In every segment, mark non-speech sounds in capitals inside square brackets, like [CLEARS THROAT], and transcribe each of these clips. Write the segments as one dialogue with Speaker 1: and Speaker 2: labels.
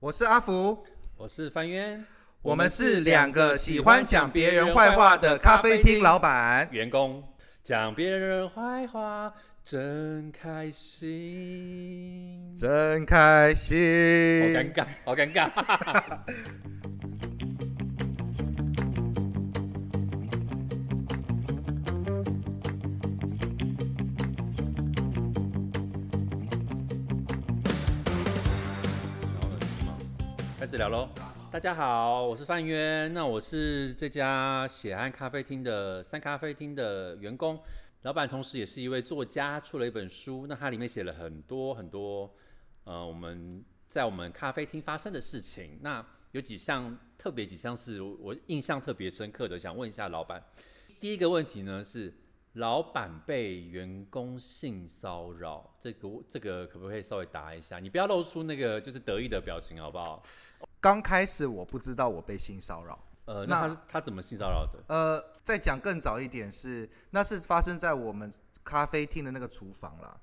Speaker 1: 我是阿福，
Speaker 2: 我是范渊，
Speaker 1: 我们是两个喜欢讲别人坏话的咖啡厅老板。
Speaker 2: 员工，讲别人坏话真开心，
Speaker 1: 真开心好。
Speaker 2: 尴尬，好尴尬。[LAUGHS] 聊喽！大家好，我是范渊，那我是这家血汗咖啡厅的三咖啡厅的员工，老板同时也是一位作家，出了一本书，那它里面写了很多很多，呃，我们在我们咖啡厅发生的事情。那有几项特别几项是我印象特别深刻的，想问一下老板。第一个问题呢是，老板被员工性骚扰，这个这个可不可以稍微答一下？你不要露出那个就是得意的表情，好不好？
Speaker 1: 刚开始我不知道我被性骚扰，
Speaker 2: 呃，
Speaker 1: 那
Speaker 2: 那他是他怎么性骚扰的？
Speaker 1: 呃，再讲更早一点是，那是发生在我们咖啡厅的那个厨房啦。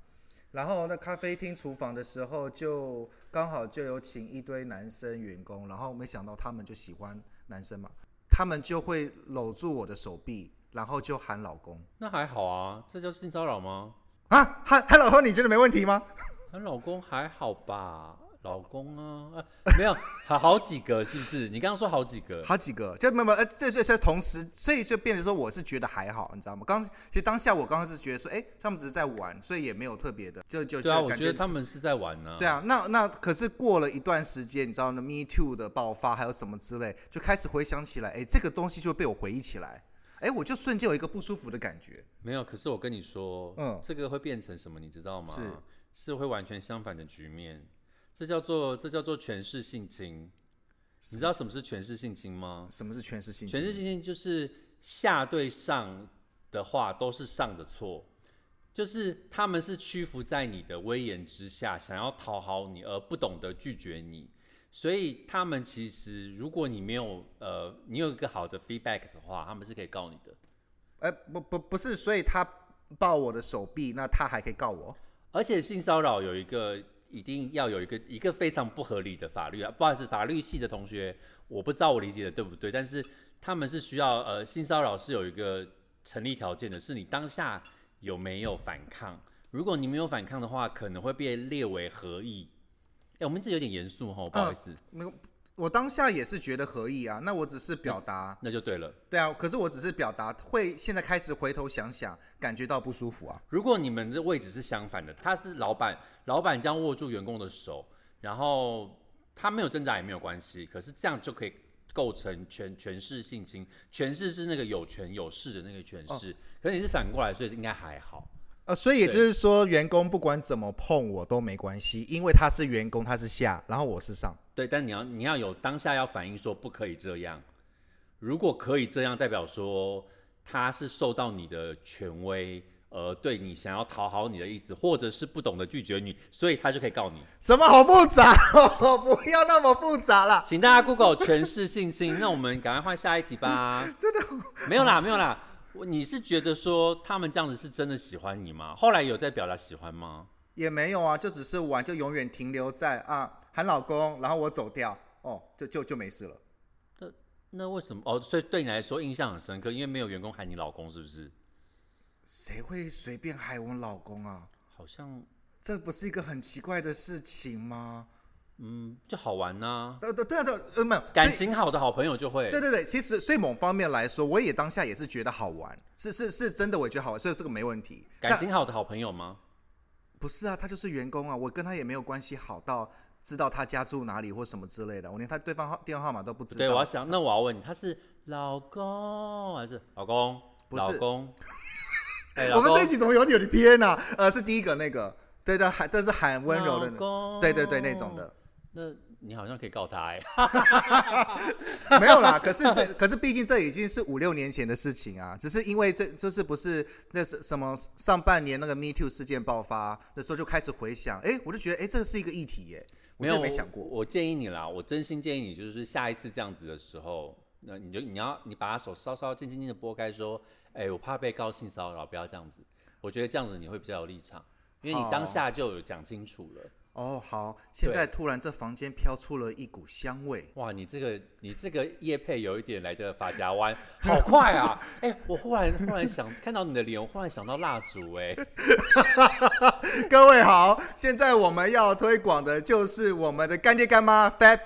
Speaker 1: 然后那咖啡厅厨房的时候，就刚好就有请一堆男生员工，然后没想到他们就喜欢男生嘛，他们就会搂住我的手臂，然后就喊老公
Speaker 2: 那还好啊，这叫性骚扰吗？
Speaker 1: 啊，喊喊老公，你觉得没问题吗？
Speaker 2: 喊老公还好吧？老公啊，啊没有，好好几个是不是？你刚刚说好几个，
Speaker 1: 好几个，就没有没有，呃，这这是同时，所以就变成说我是觉得还好，你知道吗？刚其实当下我刚刚是觉得说，哎、他们只是在玩，所以也没有特别的，就就
Speaker 2: 对啊，我
Speaker 1: 就感
Speaker 2: 觉得他们是在玩呢、
Speaker 1: 对啊，那那可是过了一段时间，你知道呢，Me Too 的爆发还有什么之类，就开始回想起来，哎，这个东西就会被我回忆起来，哎，我就瞬间有一个不舒服的感觉。
Speaker 2: 没有。可是我跟你说，
Speaker 1: 嗯
Speaker 2: 这个会变成什么，你知道吗？
Speaker 1: 是
Speaker 2: 是会完全相反的局面。这叫做这叫做权势性侵。你知道什么是权势性侵吗？
Speaker 1: 什么是权势性侵？
Speaker 2: 权势性侵就是下对上的话都是上的错，就是他们是屈服在你的威严之下，想要讨好你而不懂得拒绝你，所以他们其实如果你没有呃你有一个好的 feedback 的话，他们是可以告你的。
Speaker 1: 哎，不不不是，所以他抱我的手臂，那他还可以告我？
Speaker 2: 而且性骚扰有一个一定要有一个一个非常不合理的法律啊，不好意思，法律系的同学，我不知道我理解的对不对，但是他们是需要呃性骚扰是有一个成立条件的，是你当下有没有反抗，如果你没有反抗的话，可能会被列为合意。哎、我们这有点严肃哈，不好意思，
Speaker 1: 我当下也是觉得合意啊，那我只是表达，
Speaker 2: 那就对了。
Speaker 1: 对啊，可是我只是表达，会现在开始回头想想，感觉到不舒服啊。
Speaker 2: 如果你们的位置是相反的，他是老板，老板将握住员工的手，然后他没有挣扎也没有关系，可是这样就可以构成权权势性侵，权势是那个有权有势的那个权势，可是你是反过来，所以应该还好。
Speaker 1: 呃，所以也就是说，员工不管怎么碰我都没关系，因为他是员工，他是下，然后我是上。
Speaker 2: 对，但你要你要有当下要反应说不可以这样，如果可以这样，代表说他是受到你的权威。而对你想要讨好你的意思，或者是不懂得拒绝你，所以他就可以告你。
Speaker 1: 什么好复杂哦？[LAUGHS] 不要那么复杂啦。
Speaker 2: 请大家 Google 权势性侵。那我们赶快换下一题吧。[LAUGHS] 真的没有啦，没有啦。我你是觉得说他们这样子是真的喜欢你吗？后来有在表达喜欢吗？
Speaker 1: 也没有啊，就只是玩，就永远停留在啊喊老公，然后我走掉，哦，就就就没事了。
Speaker 2: 那那为什么？哦，所以对你来说印象很深刻，因为没有员工喊你老公，是不是？
Speaker 1: 谁会随便喊我老公啊？
Speaker 2: 好像
Speaker 1: 这不是一个很奇怪的事情吗？
Speaker 2: 嗯，就好玩呐、
Speaker 1: 对对对对，呃没有
Speaker 2: 感情好的好朋友就会。
Speaker 1: 对对对，其实所以某方面来说，我也当下也是觉得好玩，是是是真的，我也觉得好玩，所以这个没问题。
Speaker 2: 感情好的好朋友吗？
Speaker 1: 不是啊，他就是员工啊，我跟他也没有关系好到知道他家住哪里或什么之类的，我连他对方号电话号码都不知道
Speaker 2: 对，我要。想，那我要问你，他是老公还是老公？
Speaker 1: 不是
Speaker 2: 老公。[LAUGHS] 哎老
Speaker 1: 我们
Speaker 2: 公
Speaker 1: 这一集怎么有点偏呢、呃，是第一个那个，对对，还都是很温柔的对对对，那种的。
Speaker 2: 那你好像可以告他哎、[LAUGHS]
Speaker 1: 没有啦，可是这可是毕竟这已经是五六年前的事情啊，只是因为这就是不是那是什么上半年那个 Me Too 事件爆发的时候就开始回想，哎，我就觉得哎，这是一个议题耶，我
Speaker 2: 没有
Speaker 1: 没想过。
Speaker 2: 我。我建议你啦，我真心建议你，就是下一次这样子的时候，那你就你要你把他手稍稍轻轻轻的拨开，说，哎、我怕被告性骚扰，不要这样子。我觉得这样子你会比较有立场，因为你当下就有讲清楚了。
Speaker 1: 哦，好，现在突然这房间飘出了一股香味，
Speaker 2: 哇，你这个你这个叶配有一点来的发夹弯，[LAUGHS] 好快啊！[LAUGHS] 哎、我忽然忽然想看到你的脸，我忽然想到蜡烛、哎，[LAUGHS]
Speaker 1: 各位好，现在我们要推广的就是我们的干爹干妈 Fat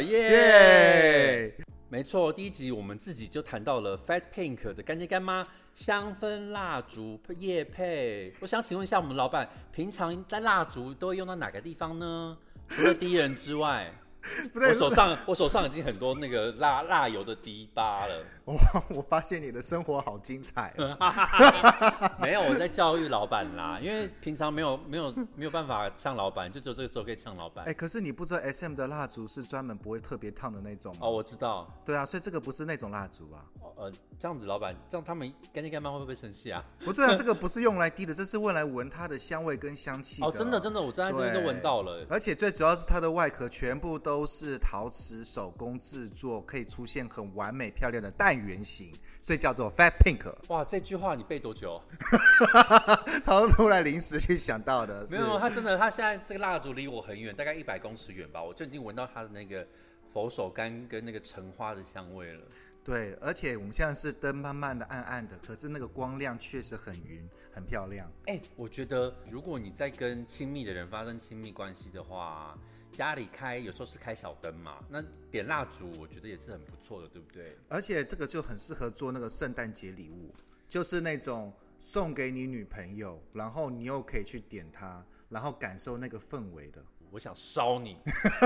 Speaker 2: 耶、
Speaker 1: 耶！
Speaker 2: 没错，第一集我们自己就谈到了 Fat Pink 的干爹干妈香氛蜡烛叶配。我想请问一下，我们老板平常在蜡烛都会用到哪个地方呢？除了敌人之外，[LAUGHS] 我，手上我手上已经很多那个蜡蜡油的滴疤了。
Speaker 1: 哇，我发现你的生活好精彩哦。[LAUGHS]
Speaker 2: 没有，我在教育老板啦，因为平常没有没有没有办法呛老板，就只有这个时候可以呛老板。
Speaker 1: 哎，可是你不知道 S M 的蜡烛是专门不会特别烫的那种吗？
Speaker 2: 哦，我知道，
Speaker 1: 对啊，所以这个不是那种蜡烛啊。
Speaker 2: 哦呃，这样子老板，这样他们干爹干妈会不会生气啊？
Speaker 1: 不对啊，这个不是用来滴的，这是用来闻它的香味跟香气
Speaker 2: 哦，真的真
Speaker 1: 的。
Speaker 2: 我站在这边都闻到了。
Speaker 1: 而且最主要是它的外壳全部都是陶瓷手工制作，可以出现很完美漂亮的半圆形，所以叫做 Fat Pink。
Speaker 2: 哇，这句话你背多久？[LAUGHS]
Speaker 1: 他突然临时去想到的，[LAUGHS] 是
Speaker 2: 没有，他真的，他现在这个蜡烛离我很远，大概一百公尺远吧，我就已经闻到它的那个佛手柑跟那个橙花的香味了。
Speaker 1: 对，而且我们现在是灯慢慢的暗暗的，可是那个光亮确实很匀，很漂亮。
Speaker 2: 哎、我觉得如果你在跟亲密的人发生亲密关系的话，家里开有时候是开小灯嘛，那点蜡烛，我觉得也是很不错的，对不对？
Speaker 1: 而且这个就很适合做那个圣诞节礼物，就是那种送给你女朋友，然后你又可以去点它，然后感受那个氛围的。
Speaker 2: 我想烧你，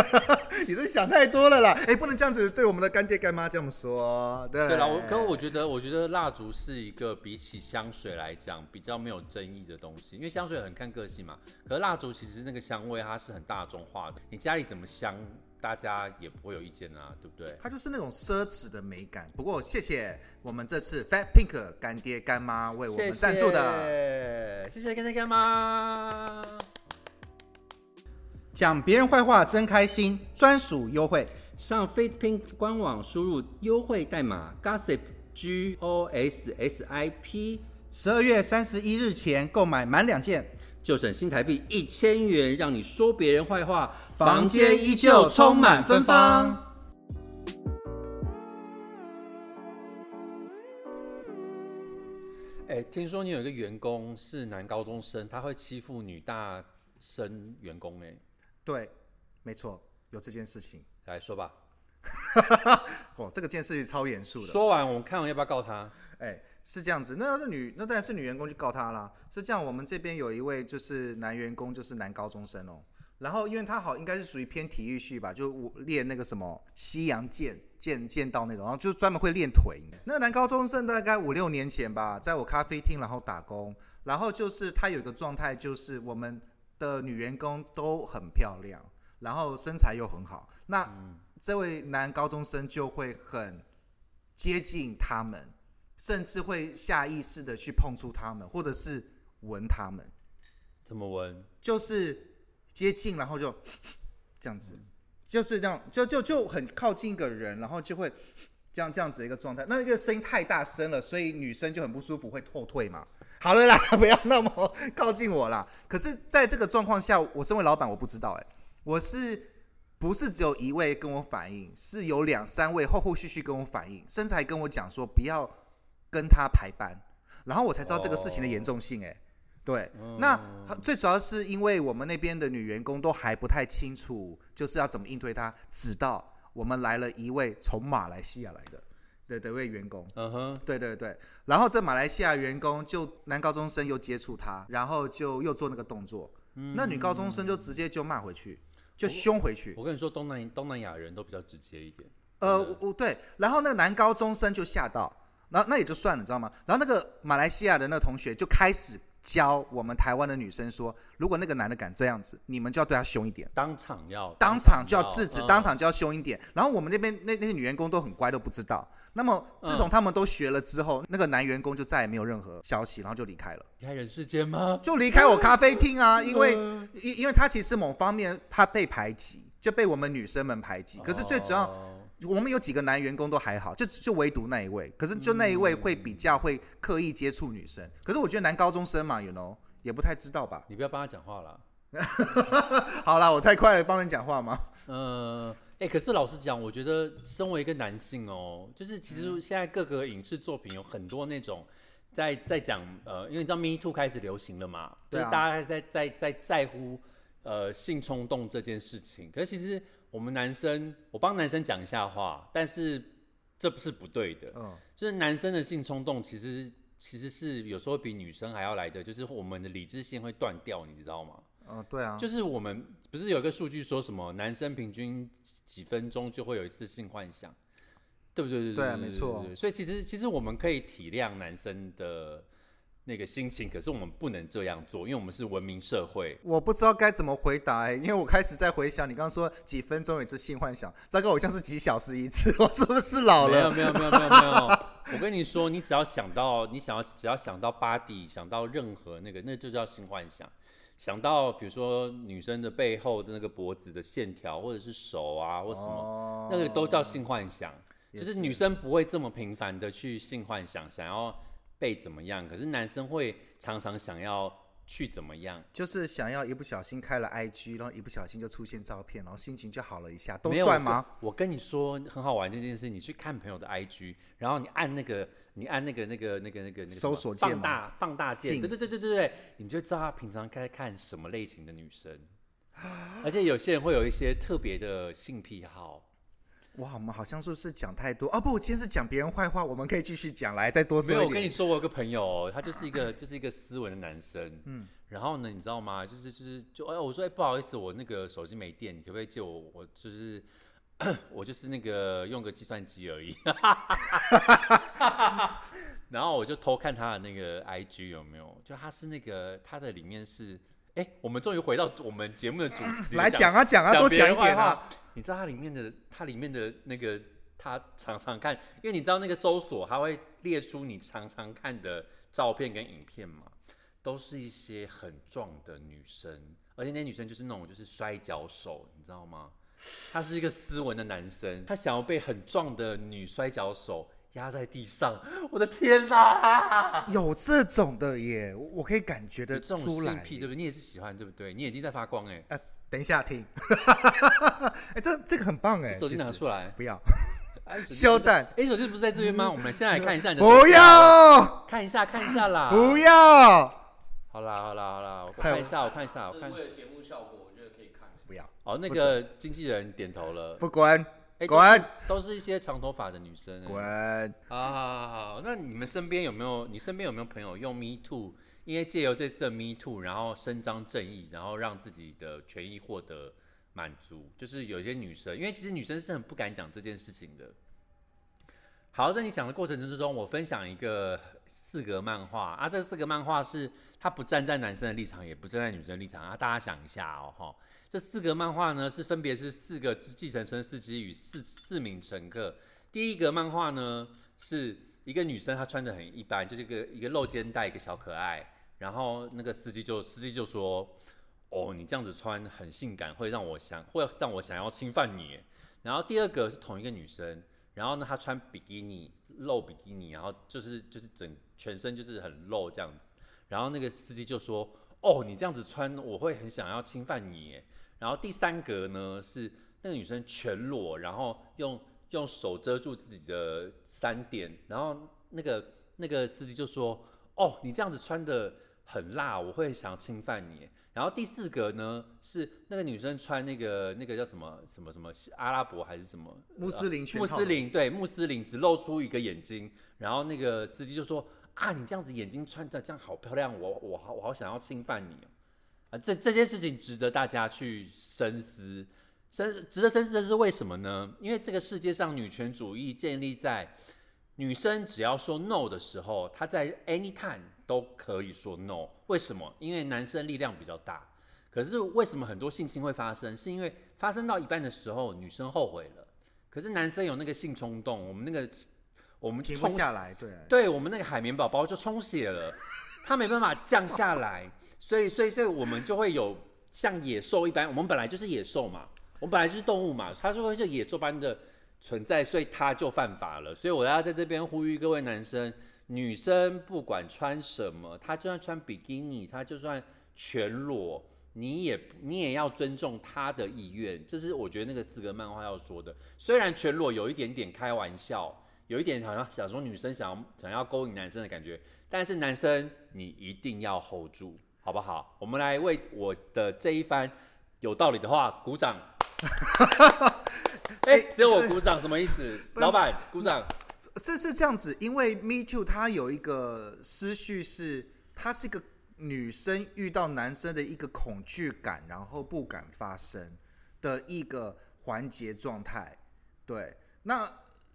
Speaker 2: [LAUGHS]
Speaker 1: 你这想太多了啦！哎，不能这样子对我们的干爹干妈这么说。对
Speaker 2: 对了，我可我觉得，我觉得蜡烛是一个比起香水来讲比较没有争议的东西，因为香水很看个性嘛。可是蜡烛其实那个香味它是很大众化的，你家里怎么香，大家也不会有意见啊，对不对？
Speaker 1: 它就是那种奢侈的美感。不过谢谢我们这次 Fat Pink 干爹干妈为我们赞助的。
Speaker 2: 谢谢干爹干妈。
Speaker 3: 讲别人坏话真开心，专属优惠。
Speaker 2: 上 Fit Pink 官网输入优惠代码 Gossip G O S S I P，
Speaker 3: 十二月三十一日前购买满两件，
Speaker 2: 就省新台币一千元，让你说别人坏话，
Speaker 3: 房间依旧充满芬芳。
Speaker 2: 哎、听说你有一个员工是男高中生，他会欺负女大生员工、哎，
Speaker 1: 对，没错，有这件事情。
Speaker 2: 来说吧。[LAUGHS]
Speaker 1: 哦，这个件事超严肃的。
Speaker 2: 说完，我们看完要不要告他？
Speaker 1: 哎，是这样子，那要是女，那当然是女员工去告他啦。是这样，我们这边有一位就是男员工，就是男高中生哦。然后，因为他好应该是属于偏体育系吧，就练那个什么西洋剑、剑剑道那种，然后就专门会练腿。那个男高中生大概五六年前吧，在我咖啡厅然后打工，然后就是他有一个状态，就是我们的女员工都很漂亮，然后身材又很好。那、这位男高中生就会很接近他们，甚至会下意识的去碰触他们，或者是闻他们，
Speaker 2: 怎么闻？
Speaker 1: 就是接近，然后就 [SNIFFS] 这样子，就是这样，就就就很靠近一个人，然后就会 [SNIFFS] 这样这样子的一个状态。那个声音太大声了，所以女生就很不舒服，会后退嘛。[LAUGHS] 好了啦，[LAUGHS] 不要那么靠近我啦。可是，在这个状况下，我身为老板，我不知道哎、我是不是只有一位跟我反映，是有两三位后后续续跟我反映，甚至还跟我讲说不要跟他排班，然后我才知道这个事情的严重性哎、对，那最主要是因为我们那边的女员工都还不太清楚，就是要怎么应对她，直到我们来了一位从马来西亚来的的的一位员工，
Speaker 2: 嗯哼，
Speaker 1: 对对对，然后这马来西亚员工就男高中生又接触他，然后就又做那个动作，那女高中生就直接就骂回去，就凶回去。
Speaker 2: 我跟你说，东南东南亚人都比较直接一点。
Speaker 1: 呃，我我对，然后那个男高中生就吓到，然后那也就算了，你知道吗？然后那个马来西亚的那个同学就开始教我们台湾的女生说，如果那个男的敢这样子，你们就要对他凶一点。
Speaker 2: 当场要
Speaker 1: 当场就要制止，
Speaker 2: 嗯
Speaker 1: 当场就要凶一点。然后我们那边那那些女员工都很乖，都不知道。那么自从他们都学了之后，那个男员工就再也没有任何消息，然后就离开了，
Speaker 2: 离开人世间吗？
Speaker 1: 就离开我咖啡厅啊。[LAUGHS] 因为
Speaker 2: 嗯
Speaker 1: 因因为他其实某方面他被排挤，就被我们女生们排挤。可是最主要，
Speaker 2: 哦
Speaker 1: 我们有几个男员工都还好，就就唯独那一位，可是就那一位会比较会刻意接触女生。可是我觉得男高中生嘛，you know 也不太知道吧。
Speaker 2: 你不要帮他讲话了。[LAUGHS]
Speaker 1: 好啦，我太快了，帮人讲话吗？
Speaker 2: 呃，哎、可是老实讲，我觉得身为一个男性哦，就是其
Speaker 1: 嗯
Speaker 2: 实现在各个影视作品有很多那种在在讲呃，因为你知道 Me Too 开始流行了嘛，就是大家在在在在乎呃性冲动这件事情。可是其实我们男生，我帮男生讲一下话，但是这不是不对的，
Speaker 1: 嗯，
Speaker 2: 就是男生的性冲动其实其实是有时候比女生还要来的，就是我们的理智性会断掉，你知道吗？
Speaker 1: 嗯，对啊，
Speaker 2: 就是我们不是有一个数据说什么男生平均几分钟就会有一次性幻想，对不对？对
Speaker 1: 对啊没错。
Speaker 2: 所以其实其实我们可以体谅男生的那个心情，可是我们不能这样做，因为我们是文明社会。
Speaker 1: 我不知道该怎么回答、欸，因为我开始在回想你刚刚说几分钟一次性幻想，这个好像是几小时一次，[LAUGHS] 我是不是老了？
Speaker 2: 没有没有没有没有没有，我跟你说，你只要想到你想要只要想到 body，想到任何那个，那就叫性幻想。想到比如说女生的背后的那个脖子的线条，或者是手啊或什么，
Speaker 1: 哦
Speaker 2: 那个都叫性幻想。
Speaker 1: 也
Speaker 2: 就是女生不会这么频繁的去性幻想，想要被怎么样，可是男生会常常想要去怎么样。
Speaker 1: 就是想要一不小心开了 IG，然后一不小心就出现照片，然后心情就好了一下，都
Speaker 2: 没有
Speaker 1: 算吗？
Speaker 2: 我跟？你说很好玩这件事，你去看朋友的 IG，然后你按那个，你按那个那个那个那个那个什么
Speaker 1: 搜索键吗
Speaker 2: 放大放大键，
Speaker 1: 镜
Speaker 2: 对对对对对对，你就知道他平常该看什么类型的女生。[GASPS] 而且有些人会有一些特别的性癖好，
Speaker 1: 哇，我们好像是不是讲太多啊？不，我今天是讲别人坏话，我们可以继续讲，来再多说一点。
Speaker 2: 我跟你说，我有个朋友哦，他就是一个就是一个斯文的男生，嗯，然后呢，你知道吗？就是就是就哎，我说哎，不好意思，我那个手机没电，你可不可以借我？我就是 [CLEARS THROAT] 我就是那个用个计算机而已，[LAUGHS] 然后我就偷看他的那个 IG 有没有，就他是那个他的里面是，哎，我们终于回到我们节目的主题，
Speaker 1: 来讲啊讲啊，多讲一点啊。
Speaker 2: 你知道它里面的它里面的那个，他常常看，因为你知道那个搜索，它会列出你常常看的照片跟影片嘛，都是一些很壮的女生，而且那些女生就是那种就是摔跤手，你知道吗？他是一个斯文的男生，他想要被很壮的女摔跤手压在地上，我的天哪！
Speaker 1: 有这种的耶，我我可以感觉得
Speaker 2: 有这种
Speaker 1: 出来
Speaker 2: 性癖对不对？你也是喜欢对不对？你眼睛在发光哎、
Speaker 1: 呃，等一下听，[LAUGHS] 哎、这这个很棒哎，
Speaker 2: 手机拿出来，
Speaker 1: 不要，[LAUGHS]
Speaker 2: 哎，手机
Speaker 1: 修蛋，
Speaker 2: 哎，手机不是在这边吗？我们现在来看一下你的手
Speaker 1: 不
Speaker 2: 机好了
Speaker 1: 要，
Speaker 2: 看一下，看一下啦。
Speaker 1: 不要，
Speaker 2: 好啦，好啦，好啦，我看一下，我看一下，我看。
Speaker 4: 为了节目效果，我觉得可以看。
Speaker 1: 不要，
Speaker 2: 哦，那
Speaker 1: 不
Speaker 2: 个经纪人点头了。
Speaker 1: 不滚，
Speaker 2: 哎，
Speaker 1: 滚
Speaker 2: 都是一些长头发的女生。哎
Speaker 1: 滚，
Speaker 2: 好好好好，那你们身边有没有？你身边有没有朋友用 Me Too？因为借由这次的 Me Too，然后伸张正义，然后让自己的权益获得满足。就是有一些女生，因为其实女生是很不敢讲这件事情的。好，在你讲的过程之中，我分享一个四格漫画啊，这四格漫画是它不站在男生的立场，也不站在女生的立场啊，大家想一下哦，哈，这四个漫画呢是分别是四个计程车司机与四四名乘客。第一个漫画呢是一个女生，她穿的很一般，就是一个一个露肩带，一个小可爱，然后那个司机就司机就说：“哦，你这样子穿很性感，会让我想会让我想要侵犯你。”然后第二个是同一个女生，然后呢她穿比基尼露比基尼，然后就是就是整全身就是很露这样子，然后那个司机就说：“哦，你这样子穿，我会很想要侵犯你。”耶。然后第三格呢是那个女生全裸，然后用用手遮住自己的三点，然后那个那个司机就说：“哦，你这样子穿的很辣，我会想要侵犯你。”然后第四格呢是那个女生穿那个那个叫什么什么什么阿拉伯还是什么
Speaker 1: 穆斯林全
Speaker 2: 穆斯林对穆斯林只露出一个眼睛，然后那个司机就说：“啊，你这样子眼睛穿着这样好漂亮，我我好我好想要侵犯你哦。”啊，这这件事情值得大家去深思。深值得深思的是为什么呢？因为这个世界上女权主义建立在女生只要说 no 的时候，她在 anytime 都可以说 no。为什么？因为男生力量比较大。可是为什么很多性侵会发生？是因为发生到一半的时候，女生后悔了，可是男生有那个性冲动，我们那个我们
Speaker 1: 停不
Speaker 2: 冲
Speaker 1: 下来，对，
Speaker 2: 对我们那个海绵宝宝就充血了，它没办法降下来，所以所以所以我们就会有像野兽一般，我们本来就是野兽嘛，我们本来就是动物嘛，它就会是野兽般的存在，所以它就犯法了。所以我要在这边呼吁各位男生、女生，不管穿什么，她就算穿比基尼，她就算全裸，你也你也要尊重他的意愿，这是我觉得那个四格漫画要说的。虽然全裸有一点点开玩笑，有一点好像想说女生想要想要勾引男生的感觉，但是男生你一定要 hold 住，好不好？我们来为我的这一番有道理的话鼓掌。[LAUGHS] 哎、只有我鼓掌，什么意思？[LAUGHS] 老板鼓掌。
Speaker 1: 是是这样子，因为 Me Too 它有一个思绪是，它是一个女生遇到男生的一个恐惧感，然后不敢发声的一个环节状态。对，那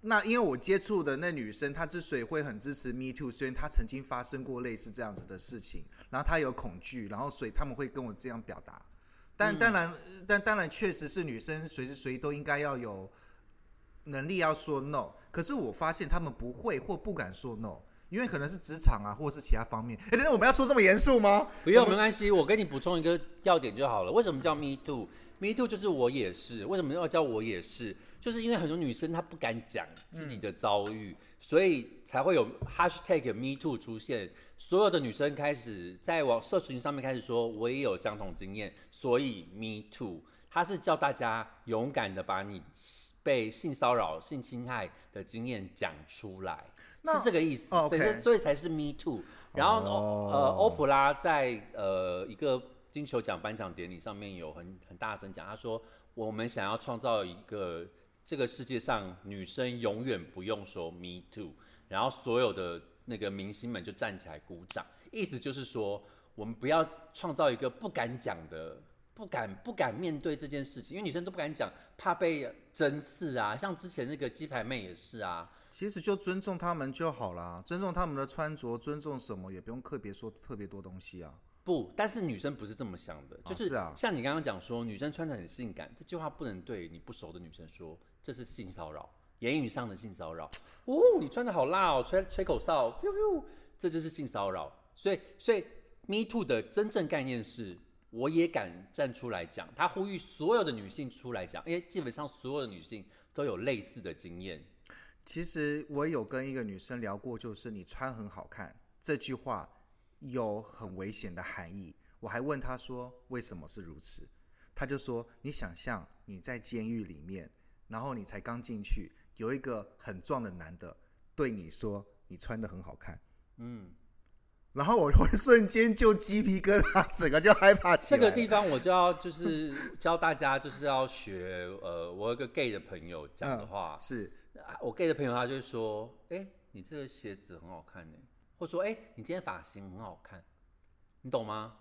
Speaker 1: 那因为我接触的那女生，她之所以会很支持 Me Too，虽然她曾经发生过类似这样子的事情，然后她有恐惧，然后所以他们会跟我这样表达。但当然，但当然确实是女生随时随地都应该要有能力要说 no，可是我发现他们不会或不敢说 no，因为可能是职场啊，或者是其他方面。哎，等等，我们要说这么严肃吗？
Speaker 2: 不用，没关系，我跟你补充一个要点就好了。为什么叫 Me Too？Me Too 就是我也是。为什么要叫我也是？就是因为很多女生她不敢讲自己的遭遇，所以才会有 Hashtag Me Too 出现。所有的女生开始在网社群上面开始说，我也有相同经验，所以 Me Too。它是叫大家勇敢的把你被性骚扰、性侵害的经验讲出来，是这个意思。
Speaker 1: 哦
Speaker 2: 所以所以才是 Me Too。然后呢，
Speaker 1: 哦
Speaker 2: 呃，欧普拉在呃一个金球奖颁奖典礼上面有很很大声讲，他说我们想要创造一个这个世界上女生永远不用说 Me Too，然后所有的那个明星们就站起来鼓掌，意思就是说我们不要创造一个不敢讲的。不敢不敢面对这件事情，因为女生都不敢讲，怕被针刺啊。像之前那个鸡排妹也是啊，
Speaker 1: 其实就尊重他们就好啦，尊重他们的穿着，尊重什么，也不用特别说特别多东西啊。
Speaker 2: 不，但是女生不是这么想的，就是
Speaker 1: 是啊
Speaker 2: 像你刚刚讲说，女生穿的很性感，这句话不能对你不熟的女生说，这是性骚扰，言语上的性骚扰。哦，你穿的好辣哦，吹吹口哨，噗噗，这就是性骚扰。所以，所以 Me Too 的真正概念是，我也敢站出来讲，他呼吁所有的女性出来讲，因为基本上所有的女性都有类似的经验。
Speaker 1: 其实我有跟一个女生聊过，就是你穿很好看这句话有很危险的含义。我还问她说为什么是如此，她就说你想象你在监狱里面，然后你才刚进去，有一个很壮的男的对你说你穿的很好看，
Speaker 2: 嗯，
Speaker 1: 然后我会瞬间就鸡皮疙瘩，整个就害怕起来。
Speaker 2: 这个地方我就要就是 [LAUGHS] 教大家就是要学呃，我有个 gay 的朋友讲的话，
Speaker 1: 是
Speaker 2: 啊我 gay 的朋友他就会说，哎、你这个鞋子很好看呢，或说，哎、你今天发型很好看，你懂吗？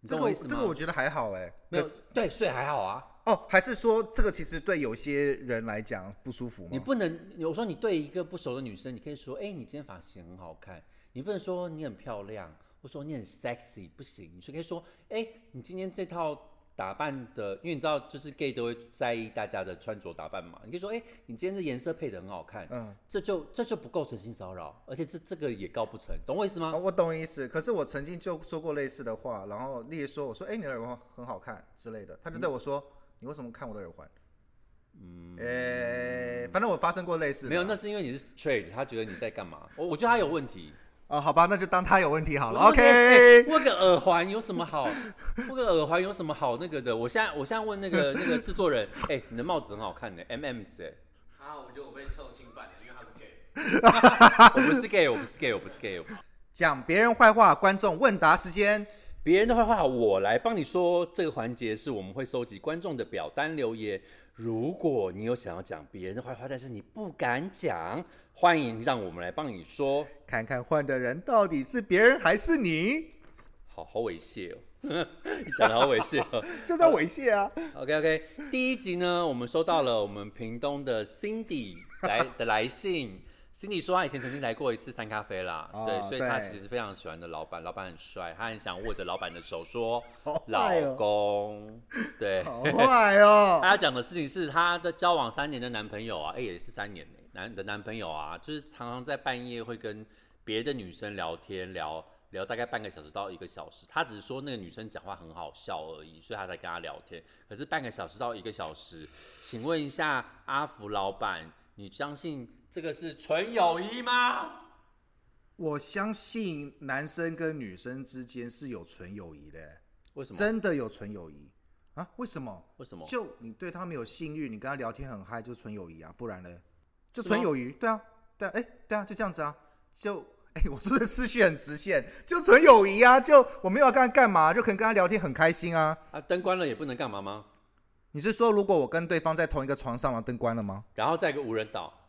Speaker 2: 你
Speaker 1: 这个？这个我觉得还好哎，
Speaker 2: 没有
Speaker 1: 可是
Speaker 2: 对，所以还好啊。
Speaker 1: 哦，还是说这个其实对有些人来讲不舒服吗？
Speaker 2: 你不能，我说你对一个不熟的女生，你可以说，哎、你今天发型很好看，你不能说你很漂亮，或说你很 sexy，不行，你就可以说，哎、你今天这套打扮的，因为你知道，就是 gay 都会在意大家的穿着打扮嘛，你可以说，哎、你今天这颜色配的很好看，
Speaker 1: 嗯，
Speaker 2: 这就这就不构成性骚扰，而且这这个也告不成，懂我意思吗
Speaker 1: 哦，？我懂意思。可是我曾经就说过类似的话，然后例如说，我说：“哎、你的耳环很好看之类的。”他就对我说：“你为什么看我的耳环？”嗯，哎、反正我发生过类似的啊。
Speaker 2: 没有，那是因为你是 straight，他觉得你在干嘛？[LAUGHS] 我我觉得他有问题。
Speaker 1: 哦，好吧，那就当他有问题好了。OK，
Speaker 2: 哎握个耳环有什么好？[LAUGHS] 握个耳环有什么好那个的？我现在我现在问那个 [LAUGHS] 那个制作人，哎、你的帽子很好看呢，M&M's 哎，
Speaker 4: 啊，我觉得我被受侵犯了，因为他是 gay。
Speaker 2: 我不是 gay，我不是 gay，我不是 gay，我不是
Speaker 1: 讲别人坏话，观众问答时间。
Speaker 2: 别人的坏话我来帮你说。这个环节是我们会收集观众的表单留言。如果你有想要讲别人的坏话，但是你不敢讲，欢迎让我们来帮你说。
Speaker 1: 看看换的人到底是别人还是你，
Speaker 2: 好好猥亵哦，你 [LAUGHS] 讲的好猥亵哦。[LAUGHS]
Speaker 1: 就在猥亵啊
Speaker 2: ！OK OK，第一集呢，我们收到了我们屏东的 Cindy 来的来信。Cindy 说他以前曾经来过一次三咖啡啦，
Speaker 1: 哦
Speaker 2: 对，所以她
Speaker 1: 对
Speaker 2: 其实非常喜欢的老板，老板很帅，他很想握着老板的手说
Speaker 1: 好：“
Speaker 2: 老公。”对，
Speaker 1: 好坏哦。[LAUGHS]
Speaker 2: 他要讲的事情是他的交往三年的男朋友啊，哎、也是三年呢，男的男朋友啊，就是常常在半夜会跟别的女生聊天，聊聊大概半个小时到一个小时。他只是说那个女生讲话很好笑而已，所以他才跟她聊天。可是半个小时到一个小时，请问一下阿福老板，你相信这个是纯友谊吗？
Speaker 1: 我相信男生跟女生之间是有纯友谊的。
Speaker 2: 为什么？
Speaker 1: 真的有纯友谊啊？为什么？
Speaker 2: 为什么？
Speaker 1: 就你对他们有性欲，你跟他聊天很嗨，就纯友谊啊，不然呢？就纯友谊，对啊，对啊，哎、对啊，就这样子啊，就哎、[LAUGHS] 我说的思绪很直线，就纯友谊啊，就我没有要跟他干嘛，就可能跟他聊天很开心啊。
Speaker 2: 啊，灯关了也不能干嘛吗？
Speaker 1: 你是说，如果我跟对方在同一个床上，然后灯关了吗？
Speaker 2: 然后在一个无人岛，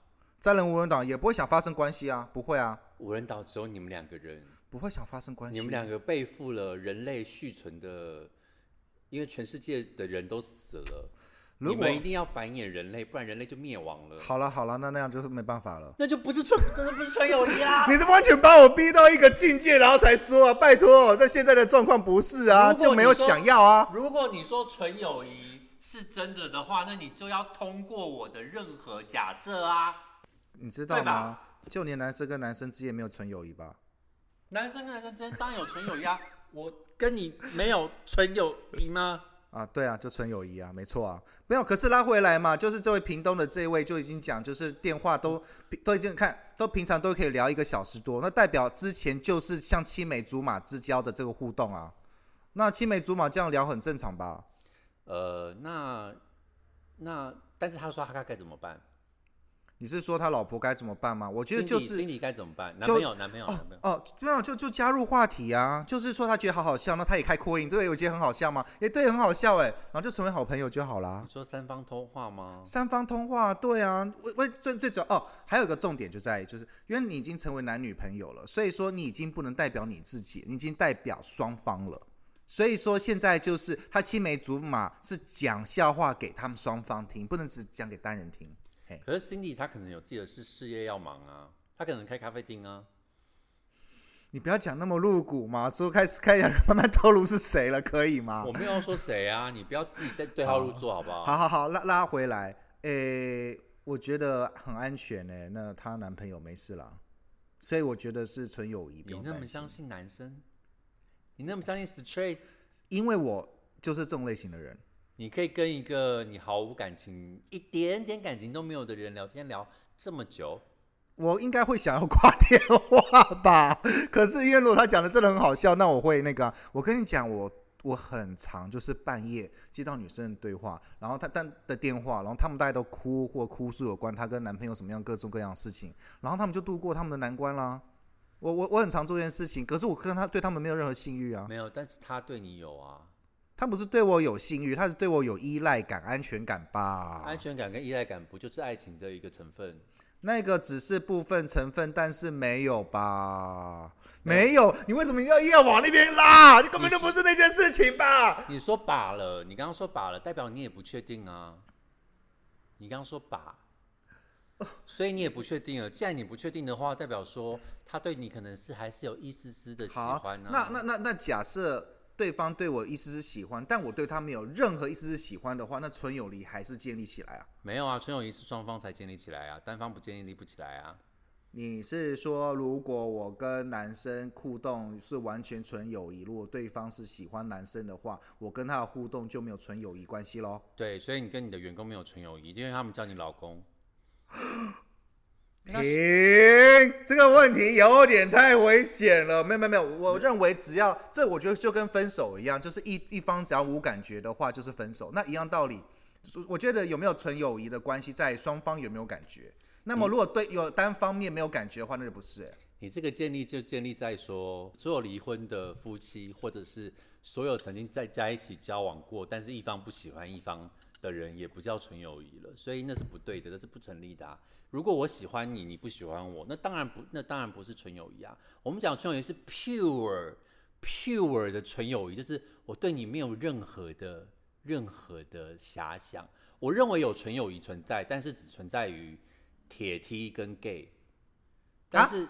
Speaker 1: 在人无人岛也不会想发生关系啊，不会啊，
Speaker 2: 无人岛只有你们两个人，
Speaker 1: 不会想发生关系。
Speaker 2: 你们两个背负了人类续存的，因为全世界的人都死了，
Speaker 1: 如果
Speaker 2: 你们一定要繁衍人类，不然人类就灭亡了。
Speaker 1: 好了好了，那那样就是没办法了。
Speaker 2: 那就不是纯，这就不是纯友谊啊！[LAUGHS]
Speaker 1: 你这完全把我逼到一个境界，然后才说啊，拜托，在现在的状况不是啊，就没有想要啊。
Speaker 2: 如果你说纯友谊是真的的话，那你就要通过我的任何假设啊。
Speaker 1: 你知道吗？就连男生跟男生之间没有纯友谊吧？
Speaker 2: 男生跟男生之间当然有纯友谊啊，[LAUGHS] 我跟你没有纯友谊吗？
Speaker 1: 啊，对啊，就纯友谊啊，没错啊，没有。可是拉回来嘛，就是这位屏东的这一位就已经讲，就是电话都都已经看都平常都可以聊一个小时多，那代表之前就是像青梅竹马之交的这个互动啊。那青梅竹马这样聊很正常吧？
Speaker 2: 呃，那那，但是他说他该怎么办？
Speaker 1: 你是说他老婆该怎么办吗？我觉得就是
Speaker 2: 心里该怎么办？男
Speaker 1: 就
Speaker 2: 朋友，男朋友，男朋友。
Speaker 1: 哦，就就加入话题啊，就是说他觉得好好笑，那他也开扩音，对，我觉得很好笑吗？也对，很好笑哎，然后就成为好朋友就好啦
Speaker 2: 你。说三方通话吗？
Speaker 1: 三方通话，对啊，为为最最主要哦，还有一个重点就在于，就是因为你已经成为男女朋友了，所以说你已经不能代表你自己，你已经代表双方了。所以说现在就是他青梅竹马是讲笑话给他们双方听，不能只讲给单人听。
Speaker 2: 可是 Cindy 她可能有自己的事事业要忙啊，她可能开咖啡厅啊。
Speaker 1: 你不要讲那么露骨嘛，说开始开始慢慢透露是谁了，可以吗
Speaker 2: 我？没有要说谁啊，你不要自己在对号入座好不好？
Speaker 1: 好好好，拉拉回来，诶，我觉得很安全诶，那她男朋友没事啦，所以我觉得是纯友谊，
Speaker 2: 你那么相信男生，你那么相信 straight，
Speaker 1: 因为我就是这种类型的人。
Speaker 2: 你可以跟一个你毫无感情、一点点感情都没有的人聊天聊这么久，
Speaker 1: 我应该会想要挂电话吧，[LAUGHS] 可是因为如果他讲的真的很好笑，那我会那个啊。我跟你讲，我我很常就是半夜接到女生的对话，然后她但的电话，然后他们大家都哭或哭诉有关她跟男朋友什么样各种各样的事情，然后他们就度过他们的难关啦。我我我很常做这件事情，可是我跟他对他们没有任何性欲啊。
Speaker 2: 没有，但是他对你有啊，
Speaker 1: 他不是对我有性欲，他是对我有依赖感、安全感吧？
Speaker 2: 安全感跟依赖感不就是爱情的一个成分？
Speaker 1: 那个只是部分成分，但是没有吧？没有，你为什么要硬要往那边拉？你根本就不是那件事情吧？
Speaker 2: 你说把了，你刚刚说把了，代表你也不确定啊。你刚刚说把，所以你也不确定了。既然你不确定的话，代表说他对你可能是还是有一丝丝的喜
Speaker 1: 好
Speaker 2: 欢啊。，
Speaker 1: 那那那那假设对方对我一丝丝喜欢，但我对他没有任何一丝丝喜欢的话，那纯友谊还是建立起来啊？
Speaker 2: 没有啊，纯友谊是双方才建立起来啊，单方不建立不起来啊。
Speaker 1: 你是说，如果我跟男生互动是完全纯友谊，如果对方是喜欢男生的话，我跟他的互动就没有纯友谊关系喽？
Speaker 2: 对，所以你跟你的员工没有纯友谊，因为他们叫你老公。[GASPS] [LAUGHS]
Speaker 1: 停，这个问题有点太危险了。没有没有没有，我认为只要这，我觉得就跟分手一样，就是一一方只要无感觉的话，就是分手。那一样道理，我觉得有没有纯友谊的关系，在双方有没有感觉。那么如果对有单方面没有感觉的话，那就不是、欸。
Speaker 2: 你这个建立就建立在说，所有离婚的夫妻，或者是所有曾经在在一起交往过，但是一方不喜欢一方的人，也不叫纯友谊了，所以那是不对的，那是不成立的、啊。如果我喜欢你，你不喜欢我，那当然不，那当然不是纯友谊啊。我们讲纯友谊是 pure pure 的纯友谊，就是我对你没有任何的任何的遐想。我认为有纯友谊存在，但是只存在于铁梯跟 gay，但是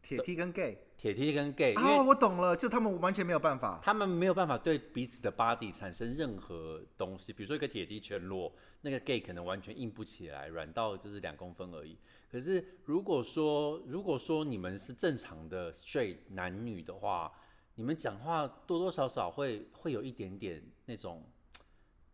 Speaker 1: 铁梯跟 gay
Speaker 2: 铁梯跟 gay，因
Speaker 1: 哦，我懂了，就他们完全没有办法。
Speaker 2: 他们没有办法对彼此的 body 产生任何东西，比如说一个铁梯全裸，那个 gay 可能完全硬不起来，软到就是两公分而已。可是如果说如果说你们是正常的 straight 男女的话，你们讲话多多少少会会有一点点那种，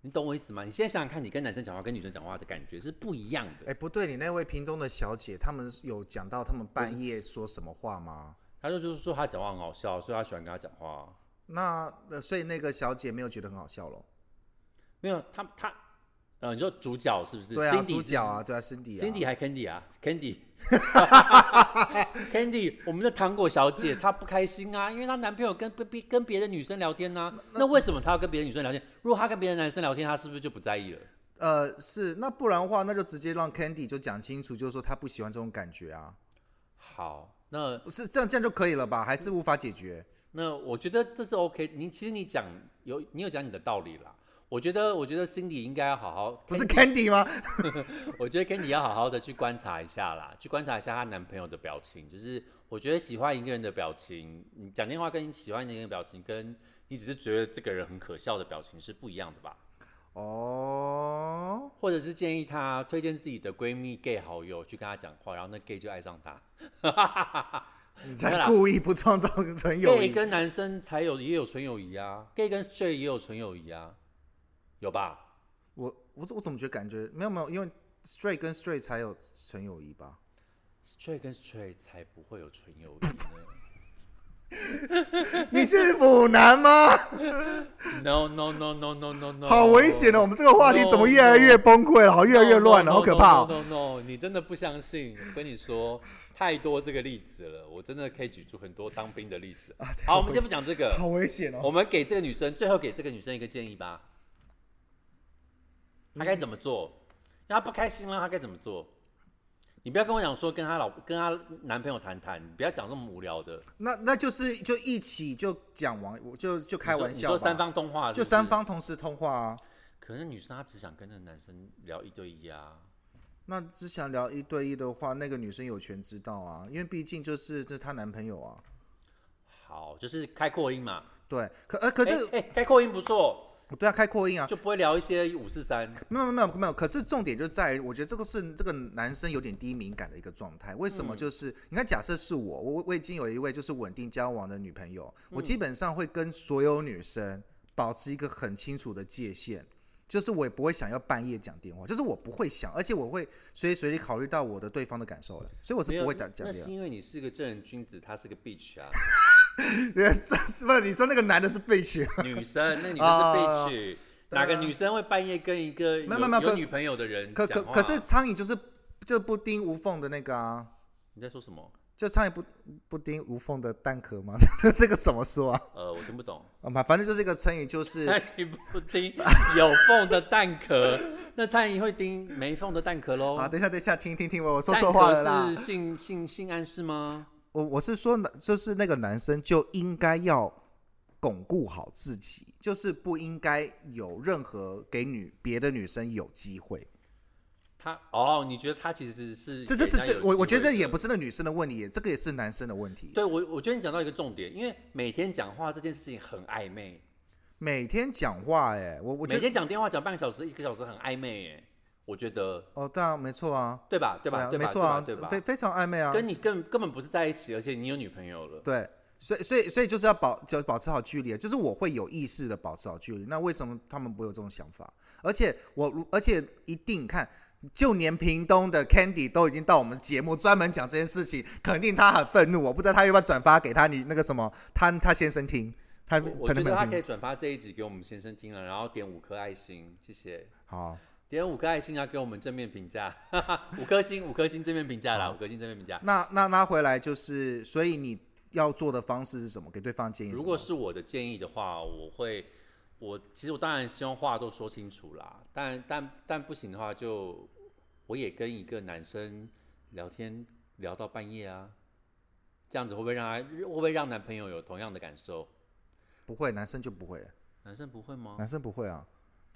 Speaker 2: 你懂我意思吗？你现在想想看，你跟男生讲话跟女生讲话的感觉是不一样的。
Speaker 1: 哎、不对，你那位屏东的小姐，他们有讲到他们半夜说什么话吗？
Speaker 2: 他就就是说他讲话很好笑，所以他喜欢跟他讲话。
Speaker 1: 那呃所以那个小姐没有觉得很好笑咯？
Speaker 2: 没有他他，呃，你说主角是不是？
Speaker 1: 对啊
Speaker 2: ，Cindy
Speaker 1: 主角啊，对啊，Cindy 啊
Speaker 2: Cindy 还 Candy 啊，Candy，Candy，[LAUGHS] 我们的糖果小姐她不开心啊，因为她男朋友跟跟别跟别的女生聊天呢、那为什么她要跟别的女生聊天？如果她跟别的男生聊天，她是不是就不在意了？
Speaker 1: 呃，是，那不然的话，那就直接让 Candy 就讲清楚，就是说她不喜欢这种感觉啊，
Speaker 2: 好，那
Speaker 1: 不是这样这样就可以了吧？还是无法解决？
Speaker 2: 那我觉得这是 OK。你其实你讲有你有讲你的道理啦。我觉得我觉得 Cindy 应该要好好，
Speaker 1: 不是 Candy 吗？[LAUGHS]
Speaker 2: 我觉得 Candy 要好好的去观察一下啦，去观察一下她男朋友的表情。就是我觉得喜欢一个人的表情，你讲电话跟喜欢一个人的表情，跟你只是觉得这个人很可笑的表情是不一样的吧？
Speaker 1: 哦，
Speaker 2: 或者是建议她推荐自己的闺蜜 gay 好友去跟她讲话，然后那 gay 就爱上她。[LAUGHS]
Speaker 1: 你
Speaker 2: 没啦
Speaker 1: 在故意不创造纯友谊 gay。
Speaker 2: 跟男生才有也有纯友谊啊，gay 跟 straight 也有纯友谊啊，有吧？
Speaker 1: 我我我怎么觉得感觉没有没有，因为 straight 跟 straight 才有纯友谊吧
Speaker 2: ？straight 跟 straight 才不会有纯友谊呢。[LAUGHS]
Speaker 1: 你是腐男吗
Speaker 2: ？No no no no no no no，
Speaker 1: 好危险哦！我们这个话题怎么越来越崩溃了？好，越来越乱了，好可怕
Speaker 2: No
Speaker 1: 哦
Speaker 2: ！no no，你真的不相信？我跟你说，太多这个例子了，我真的可以举出很多当兵的例子。好，我们先不讲这个，
Speaker 1: 好危险哦！
Speaker 2: 我们给这个女生最后给这个女生一个建议吧，她该怎么做？让她不开心了，她该怎么做？你不要跟我讲说跟她老跟她男朋友谈谈，你不要讲这么无聊的。
Speaker 1: 那那就是就一起就讲完，我就就开玩笑
Speaker 2: 三方通话是不是
Speaker 1: 就三。方同时通话啊。
Speaker 2: 可是女生她只想跟那个男生聊一对一啊。
Speaker 1: 那只想聊一对一的话，那个女生有权知道啊，因为毕竟就是这是她男朋友啊。
Speaker 2: 好，就是开扩音嘛。
Speaker 1: 对，可呃可是
Speaker 2: 哎、哎开扩音不错，
Speaker 1: 对啊，开扩音啊，
Speaker 2: 就不会聊一些五四三。
Speaker 1: 没有没有没有，可是重点就在于，我觉得这个是这个男生有点低敏感的一个状态。为什么？就是、你看，假设是我，我我已经有一位就是稳定交往的女朋友，我基本上会跟所有女生保持一个很清楚的界限。就是我也不会想要半夜讲电话，就是我不会想，而且我会随时随地考虑到我的对方的感受的，所以我是不会讲讲电话。
Speaker 2: 那是因为你是个正人君子，他是个 bitch 啊。[LAUGHS]
Speaker 1: 不是你说那个男的是 bitch？
Speaker 2: 女生，那个女的是
Speaker 1: 啊
Speaker 2: bitch，、哪个女生会半夜跟一个有
Speaker 1: 没有没有
Speaker 2: 女朋友的人
Speaker 1: 可可可是苍蝇就是就不叮无缝的那个啊，
Speaker 2: 你在说什么？
Speaker 1: 就苍蝇不不叮无缝的蛋壳吗？[LAUGHS] 这个怎么说啊？
Speaker 2: 呃，我听不懂。
Speaker 1: 啊，反反正就是一个成语，就是
Speaker 2: 那你不 [LAUGHS] 叮有缝的蛋壳，那苍蝇会叮没缝的蛋壳喽？
Speaker 1: 啊，等一下，等一下，听听听我，我说
Speaker 2: 蛋
Speaker 1: 错话了啦。
Speaker 2: 是性性性暗示吗？
Speaker 1: 我我是说，就是那个男生就应该要巩固好自己，就是不应该有任何给女别的女生有机会。
Speaker 2: 他哦，你觉得他其实是
Speaker 1: 这这是这我我觉得也不
Speaker 2: 是。
Speaker 1: 那女生的问题，这个也是男生的问题。
Speaker 2: 对我，我觉得你讲到一个重点，因为每天讲话这件事情很暧昧，
Speaker 1: 每天讲话、哎，我我
Speaker 2: 每天讲电话讲半个小时、一个小时很暧昧，哎，我觉得
Speaker 1: 哦，对啊没错啊，
Speaker 2: 对吧？对吧？
Speaker 1: 啊
Speaker 2: 对吧？
Speaker 1: 没错啊，
Speaker 2: 对吧？
Speaker 1: 非非常暧昧啊。
Speaker 2: 跟你根根本不是在一起，而且你有女朋友了。
Speaker 1: 对，所以所以所以就是要保就保持好距离，就是我会有意识的保持好距离。那为什么他们不会有这种想法？而且我而且一定看，就连屏东的 Candy 都已经到我们节目专门讲这件事情，肯定他很愤怒。我不知道他要不要转发给他你那个什么他他先生听，他可能
Speaker 2: 他可以
Speaker 1: 听。
Speaker 2: 转发这一集给我们先生听了，然后点五颗爱心，谢谢。
Speaker 1: 好，
Speaker 2: 点五颗爱心啊，给我们正面评价，五颗星，五颗星正面评价啦，五颗星正面评价。
Speaker 1: 那那拉回来就是，所以你要做的方式是什么？给对方建议？
Speaker 2: 如果是我的建议的话，我会，我其实我当然希望话都说清楚啦，但但但不行的话就，我也跟一个男生聊天聊到半夜啊，这样子会不会让他会不会让男朋友有同样的感受？
Speaker 1: 不会，男生就不会，
Speaker 2: 男生不会吗？
Speaker 1: 男生不会啊。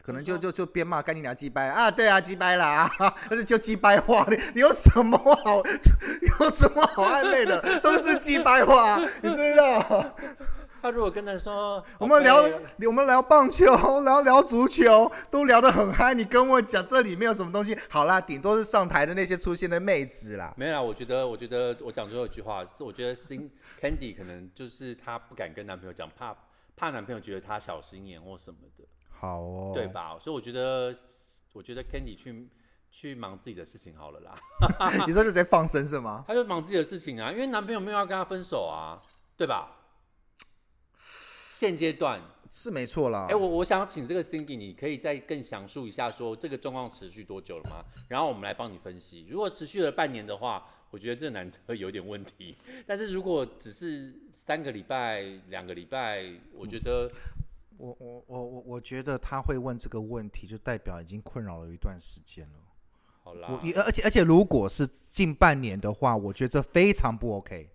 Speaker 1: 可能就就就边骂干你娘鸡掰啊，对啊，鸡掰啦啊，但是就鸡掰话，你你有什么好 [LAUGHS] 有什么好暧昧的，都是鸡掰话，你知道？[LAUGHS]
Speaker 2: 他如果跟他说，
Speaker 1: 我们聊我们聊棒球，聊聊足球，都聊得很嗨，你跟我讲这里面有什么东西？好啦，顶多是上台的那些出现的妹子啦。
Speaker 2: 没有啦，我觉得，我觉得我讲最后一句话是，我觉得 Cin Candy 可能就是她不敢跟男朋友讲，怕怕男朋友觉得她小心眼或什么的，
Speaker 1: 好哦，
Speaker 2: 对？吧？所以我觉得，我觉得 Candy 去去忙自己的事情好了啦，[LAUGHS]
Speaker 1: 你说就直接放生是吗？
Speaker 2: 他就忙自己的事情啊，因为男朋友没有要跟他分手啊，对吧？现阶段，
Speaker 1: 是没错啦。
Speaker 2: 哎、我我想请这个 Cindy，你可以再更详述一下，说这个状况持续多久了吗？然后我们来帮你分析。如果持续了半年的话，我觉得这个男的有点问题。但是如果只是三个礼拜、两个礼拜，我觉得
Speaker 1: 我我我我我觉得他会问这个问题，就代表已经困扰了一段时间了。
Speaker 2: 好啦
Speaker 1: 我，而且而且如果是近半年的话，我觉得这非常不 OK。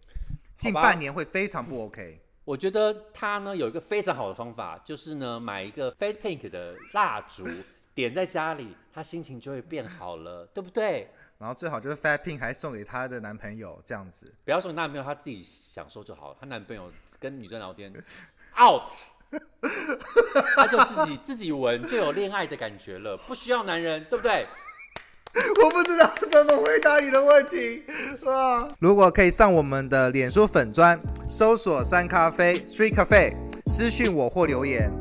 Speaker 1: 近半年会非常不 OK。
Speaker 2: 我觉得他呢有一个非常好的方法，就是呢买一个 Fat Pink 的蜡烛，[LAUGHS] 点在家里，他心情就会变好了，对不对？
Speaker 1: 然后最好就是 Fat Pink 还送给她的男朋友这样子。
Speaker 2: 不要说你男朋友他自己享受就好了，她男朋友跟女生聊天 [LAUGHS] out，他就自己自己闻就有恋爱的感觉了，不需要男人，对不对？[LAUGHS]
Speaker 1: 我不知道怎么回答你的问题啊！如果可以上我们的脸书粉砖，搜索“三咖啡 （Three Cafe）”，私讯我或留言。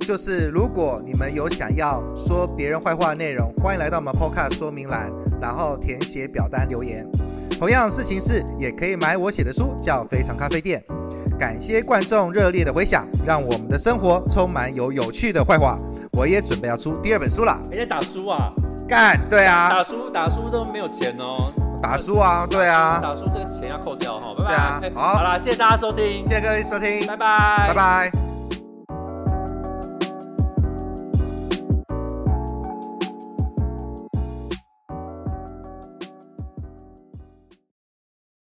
Speaker 1: 就是如果你们有想要说别人坏话的内容，欢迎来到我们 Podcast 说明栏，然后填写表单留言。同样事情是，也可以买我写的书，叫《非常咖啡店》。感谢观众热烈的回响，让我们的生活充满有有趣的坏话。我也准备要出第二本书了，
Speaker 2: 还、在打书啊，
Speaker 1: 干对啊，
Speaker 2: 打书打书都没有钱哦，
Speaker 1: 打书啊，对啊，
Speaker 2: 打书这个钱要扣掉哈，拜拜。
Speaker 1: 对啊
Speaker 2: 哎
Speaker 1: 好。
Speaker 2: 好啦，谢谢大家收听，
Speaker 1: 谢谢各位收听，
Speaker 2: 拜拜，
Speaker 1: 拜拜